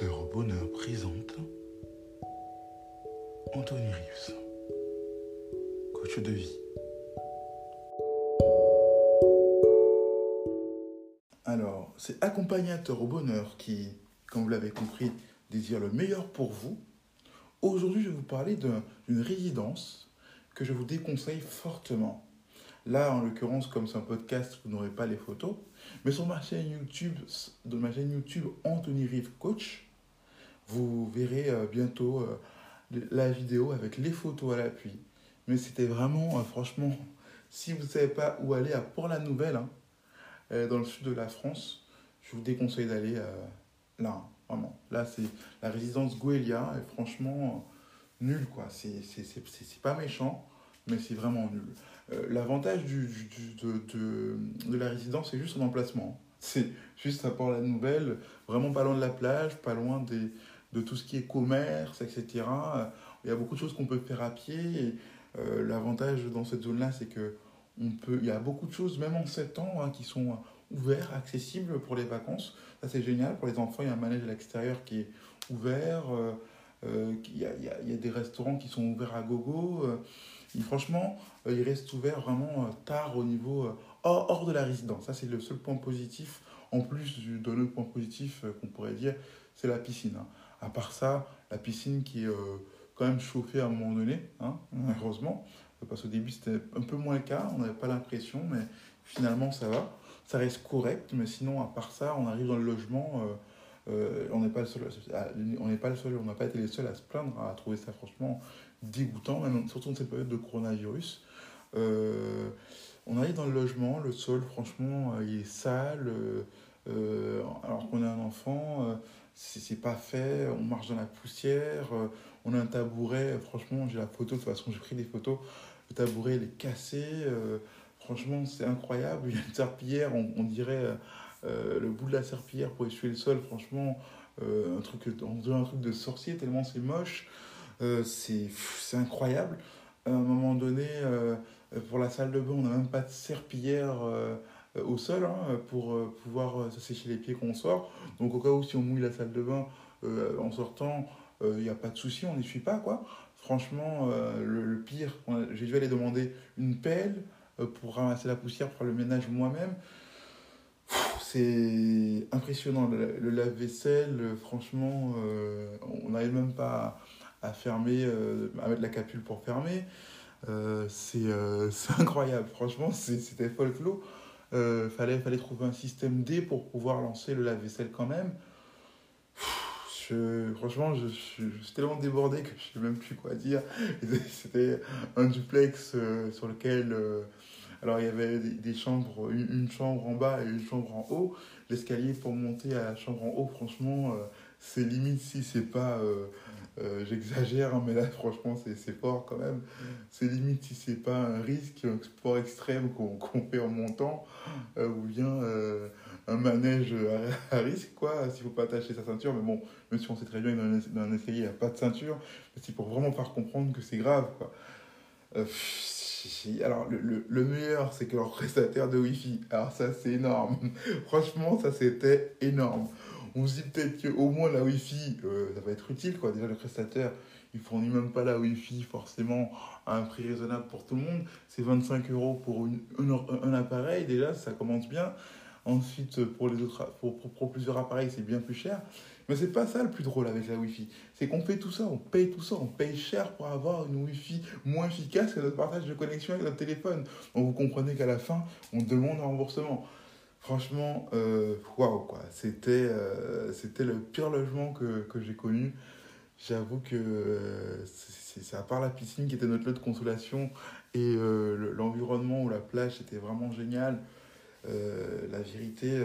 Au bonheur présente Anthony Rives, coach de vie. Alors, c'est Accompagnateur au bonheur qui, comme vous l'avez compris, désire le meilleur pour vous. Aujourd'hui, je vais vous parler d'une résidence que je vous déconseille fortement. Là, en l'occurrence, comme c'est un podcast, vous n'aurez pas les photos. Mais sur ma chaîne YouTube, de ma chaîne YouTube Anthony Rive Coach, vous verrez euh, bientôt euh, la vidéo avec les photos à l'appui. Mais c'était vraiment, euh, franchement, si vous ne savez pas où aller à Port-la-Nouvelle, hein, dans le sud de la France, je vous déconseille d'aller là, hein, vraiment. Là, c'est la résidence Goelia, et franchement, nul quoi. C'est pas méchant, mais c'est vraiment nul. Euh, l'avantage du, de, de, la résidence, c'est juste son emplacement. C'est juste à Port-la-Nouvelle, vraiment pas loin de la plage, pas loin des, de tout ce qui est commerce, etc. Il y a beaucoup de choses qu'on peut faire à pied. Euh, l'avantage dans cette zone-là, c'est que on peut, il y a beaucoup de choses, même en 7 ans, hein, qui sont ouverts, accessibles pour les vacances. Ça, c'est génial. Pour les enfants, il y a un manège à l'extérieur qui est ouvert. Euh, il, y a, il, y a, des restaurants qui sont ouverts à gogo franchement, euh, il reste ouvert vraiment euh, tard au niveau euh, hors, de la résidence. Ça, c'est le seul point positif. En plus d'un autre point positif qu'on pourrait dire, c'est la piscine. À part ça, la piscine qui est quand même chauffée à un moment donné, hein, heureusement, parce qu'au début c'était un peu moins le cas, on n'avait pas l'impression, mais finalement ça va. Ça reste correct, mais sinon, à part ça, on arrive dans le logement. on n'est pas le seul, on n'est pas le seul, on n'a pas été les seuls à se plaindre, à trouver ça franchement dégoûtant, surtout dans cette période de coronavirus. Euh, on arrive dans le logement, le sol, franchement, euh, il est sale. Euh, alors qu'on est un enfant, c'est pas fait, on marche dans la poussière, on a un tabouret, franchement, j'ai la photo, de toute façon, j'ai pris des photos, le tabouret, il est cassé, franchement, c'est incroyable, il y a une serpillière, on, dirait le bout de la serpillière pour essuyer le sol, franchement, un truc, on dirait un truc de sorcier, tellement c'est moche. Euh, c'est incroyable. À un moment donné, euh, pour la salle de bain, on n'a même pas de serpillière euh, au sol hein, pour pouvoir se sécher les pieds quand on sort. Donc au cas où si on mouille la salle de bain en sortant, il n'y a pas de souci, on n'y suit pas quoi. Franchement, le, pire, j'ai dû aller demander une pelle pour ramasser la poussière, pour le ménage moi-même. C'est impressionnant, le, lave-vaisselle, franchement, on n'arrive même pas à fermer, euh, à mettre la capule pour fermer. Euh, euh, c'est incroyable, franchement, c'était folklore. Euh, fallait, fallait trouver un système D pour pouvoir lancer le lave-vaisselle quand même. Je, franchement, je, suis tellement débordé que je sais même plus quoi dire. C'était un duplex sur lequel. alors, il y avait des, chambres, une, chambre en bas et une chambre en haut. L'escalier pour monter à la chambre en haut, franchement, c'est limite si c'est pas euh, j'exagère, hein, mais là, franchement, c'est fort quand même. C'est limite si c'est pas un risque, un sport extrême qu'on fait en montant, euh, ou bien euh, un manège à, risque, quoi, s'il faut pas attacher sa ceinture. Mais bon, même si on sait très bien que dans un, escalier, il n'y a pas de ceinture, c'est pour vraiment faire comprendre que c'est grave, quoi. alors, le, le meilleur, c'est que leur prestataire de Wi-Fi. Alors, ça, c'est énorme. Franchement, ça, c'était énorme on se dit peut-être qu'au moins la Wi-Fi, euh, ça va être utile. Quoi. Déjà, le prestataire, il fournit même pas la Wi-Fi forcément à un prix raisonnable pour tout le monde. C'est 25 euros pour un, appareil, déjà, ça commence bien. Ensuite, pour, les autres, pour, plusieurs appareils, c'est bien plus cher. Mais c'est pas ça le plus drôle avec la Wi-Fi. C'est qu'on fait tout ça, on paye tout ça, on paye cher pour avoir une Wi-Fi moins efficace que notre partage de connexion avec notre téléphone. Donc vous comprenez qu'à la fin, on demande un remboursement. Franchement, euh, waouh, quoi. C'était, euh, c'était le pire logement que, j'ai connu. J'avoue que euh, c'est, à part la piscine qui était notre lieu de consolation et l'environnement ou la plage était vraiment génial. la vérité,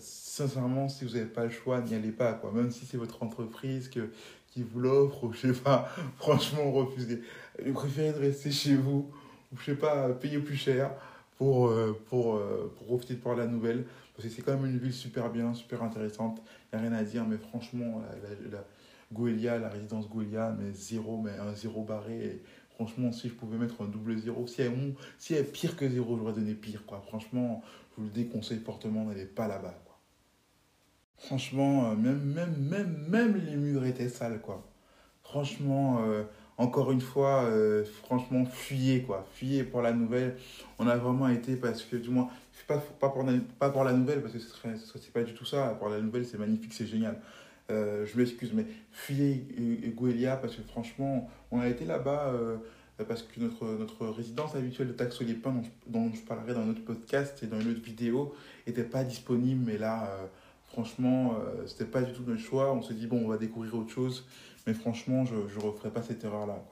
sincèrement, si vous n'avez pas le choix, n'y allez pas. Quoi. Même si c'est votre entreprise qui vous l'offre, ou je sais pas, franchement, refusez. Vous préférez de rester chez vous, ou je sais pas, payer plus cher pour, euh, pour, euh, pour profiter de voir la nouvelle. Parce que c'est quand même une ville super bien, super intéressante. Il n'y a rien à dire, mais franchement, la, la, la résidence Goelia, mais zéro, mais un zéro barré. franchement, si je pouvais mettre un double zéro, si elle, si est pire que zéro, j'aurais donné pire. Quoi. Franchement, je vous le déconseille fortement, n'allez pas là-bas. Franchement, euh, même, même, même, même les murs étaient sales, quoi. Franchement, encore une fois, euh, franchement, fuyez, quoi. Fuyez pour la nouvelle. On a vraiment été, parce que, du moins, pas, pour, pas pour la nouvelle, parce que ce serait, c'est pas du tout ça. Pour la nouvelle, c'est magnifique, c'est génial. je m'excuse, mais fuyez Gouelia, parce que franchement, on a été là-bas parce que notre, notre résidence habituelle de Taxe les dont, je parlerai dans notre podcast et dans une autre vidéo, n'était pas disponible. Mais là, Franchement, euh, c'était pas du tout notre choix. On s'est dit, bon, on va découvrir autre chose. Mais franchement, je ne referai pas cette erreur-là.